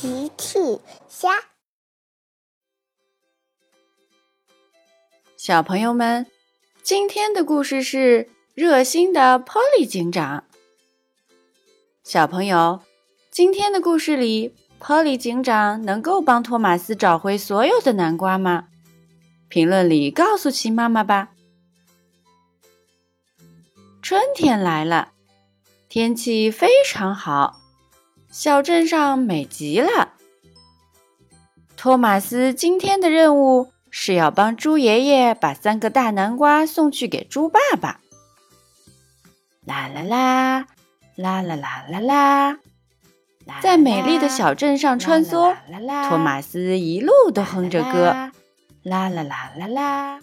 奇趣虾，小朋友们，今天的故事是热心的 Polly 警长。小朋友，今天的故事里，Polly 警长能够帮托马斯找回所有的南瓜吗？评论里告诉奇妈妈吧。春天来了，天气非常好。小镇上美极了。托马斯今天的任务是要帮猪爷爷把三个大南瓜送去给猪爸爸。啦啦啦，啦啦啦啦啦，在美丽的小镇上穿梭，托马斯一路都哼着歌，啦啦啦啦啦。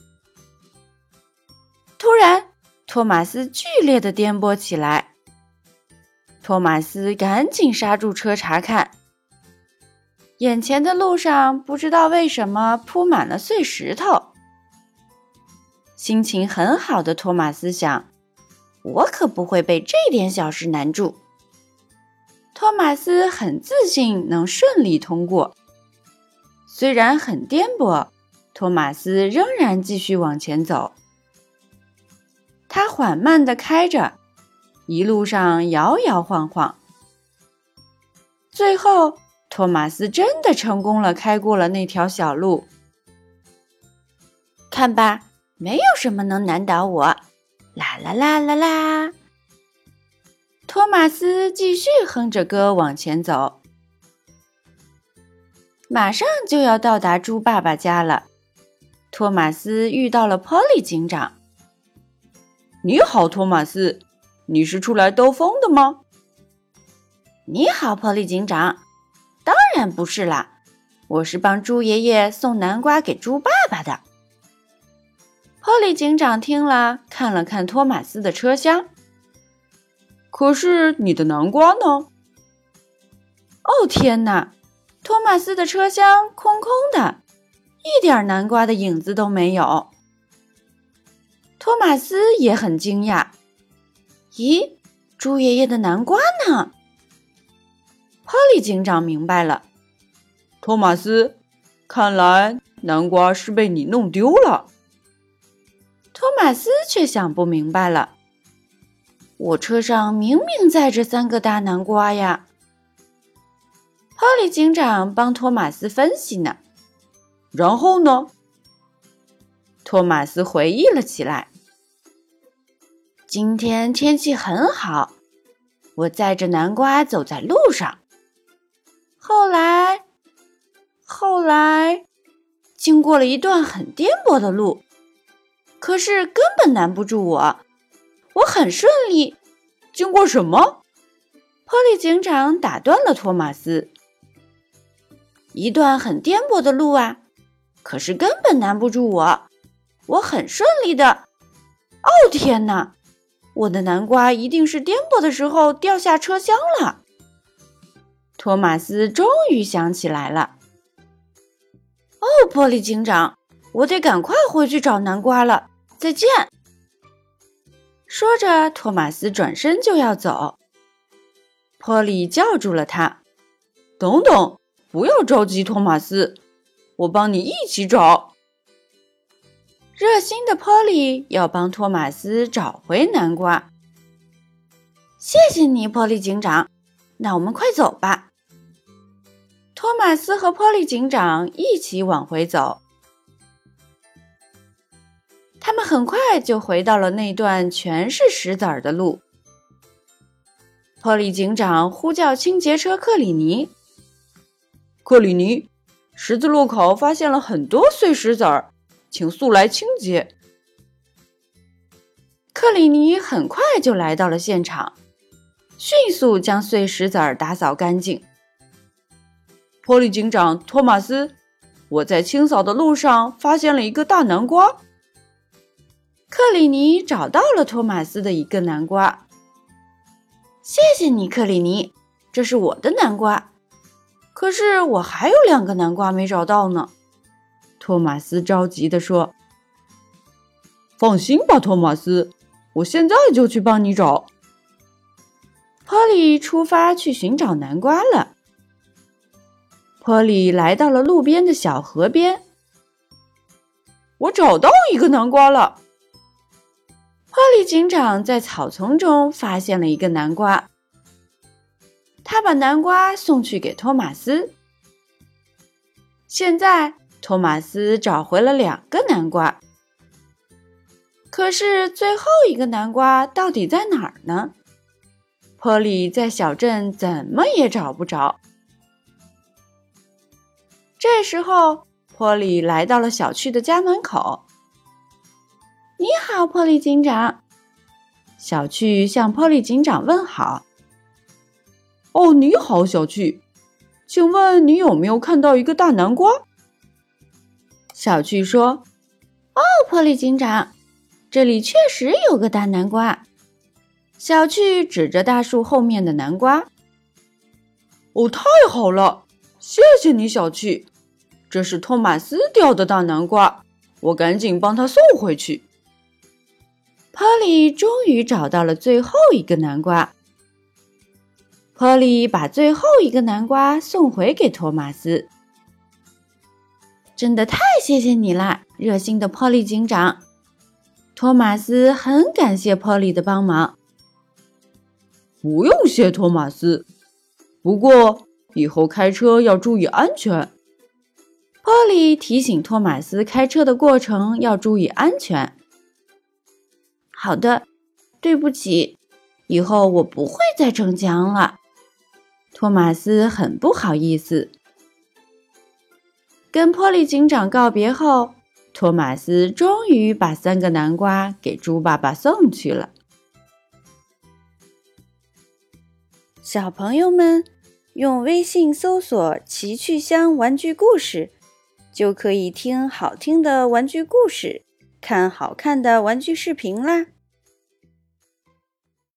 突然，托马斯剧烈的颠簸起来。托马斯赶紧刹住车查看，眼前的路上不知道为什么铺满了碎石头。心情很好的托马斯想：“我可不会被这点小事难住。”托马斯很自信能顺利通过，虽然很颠簸，托马斯仍然继续往前走。他缓慢地开着。一路上摇摇晃晃，最后托马斯真的成功了，开过了那条小路。看吧，没有什么能难倒我！啦啦啦啦啦！托马斯继续哼着歌往前走，马上就要到达猪爸爸家了。托马斯遇到了 Polly 警长。你好，托马斯。你是出来兜风的吗？你好，波利警长。当然不是啦，我是帮猪爷爷送南瓜给猪爸爸的。波利警长听了，看了看托马斯的车厢。可是你的南瓜呢？哦天哪！托马斯的车厢空空的，一点南瓜的影子都没有。托马斯也很惊讶。咦，猪爷爷的南瓜呢？哈利警长明白了，托马斯，看来南瓜是被你弄丢了。托马斯却想不明白了，我车上明明载着三个大南瓜呀。哈利警长帮托马斯分析呢，然后呢？托马斯回忆了起来。今天天气很好，我载着南瓜走在路上。后来，后来，经过了一段很颠簸的路，可是根本难不住我，我很顺利。经过什么？波利警长打断了托马斯。一段很颠簸的路啊，可是根本难不住我，我很顺利的。哦天哪！我的南瓜一定是颠簸的时候掉下车厢了。托马斯终于想起来了。哦，玻璃警长，我得赶快回去找南瓜了。再见。说着，托马斯转身就要走。波利叫住了他：“等等，不要着急，托马斯，我帮你一起找。”热心的 Polly 要帮托马斯找回南瓜。谢谢你波利警长。那我们快走吧。托马斯和波利警长一起往回走。他们很快就回到了那段全是石子儿的路。波利警长呼叫清洁车克里尼：“克里尼，十字路口发现了很多碎石子儿。”请速来清洁。克里尼很快就来到了现场，迅速将碎石子儿打扫干净。波利警长，托马斯，我在清扫的路上发现了一个大南瓜。克里尼找到了托马斯的一个南瓜。谢谢你，克里尼，这是我的南瓜。可是我还有两个南瓜没找到呢。托马斯着急地说：“放心吧，托马斯，我现在就去帮你找。”波利出发去寻找南瓜了。波利来到了路边的小河边。我找到一个南瓜了。波利警长在草丛中发现了一个南瓜，他把南瓜送去给托马斯。现在，托马斯找回了两个南瓜。可是，最后一个南瓜到底在哪儿呢？波利在小镇怎么也找不着。这时候，波利来到了小趣的家门口。“你好，波利警长。”小趣向波利警长问好。“哦，你好，小趣，请问你有没有看到一个大南瓜？”小趣说：“哦，波利警长，这里确实有个大南瓜。”小趣指着大树后面的南瓜。“哦，太好了，谢谢你，小趣。这是托马斯掉的大南瓜，我赶紧帮他送回去。”波利终于找到了最后一个南瓜。波利把最后一个南瓜送回给托马斯。真的太谢谢你了，热心的波利警长。托马斯很感谢波利的帮忙。不用谢，托马斯。不过以后开车要注意安全。波利提醒托马斯，开车的过程要注意安全。好的，对不起，以后我不会再逞强了。托马斯很不好意思。跟波利警长告别后，托马斯终于把三个南瓜给猪爸爸送去了。小朋友们，用微信搜索“奇趣箱玩具故事”，就可以听好听的玩具故事，看好看的玩具视频啦。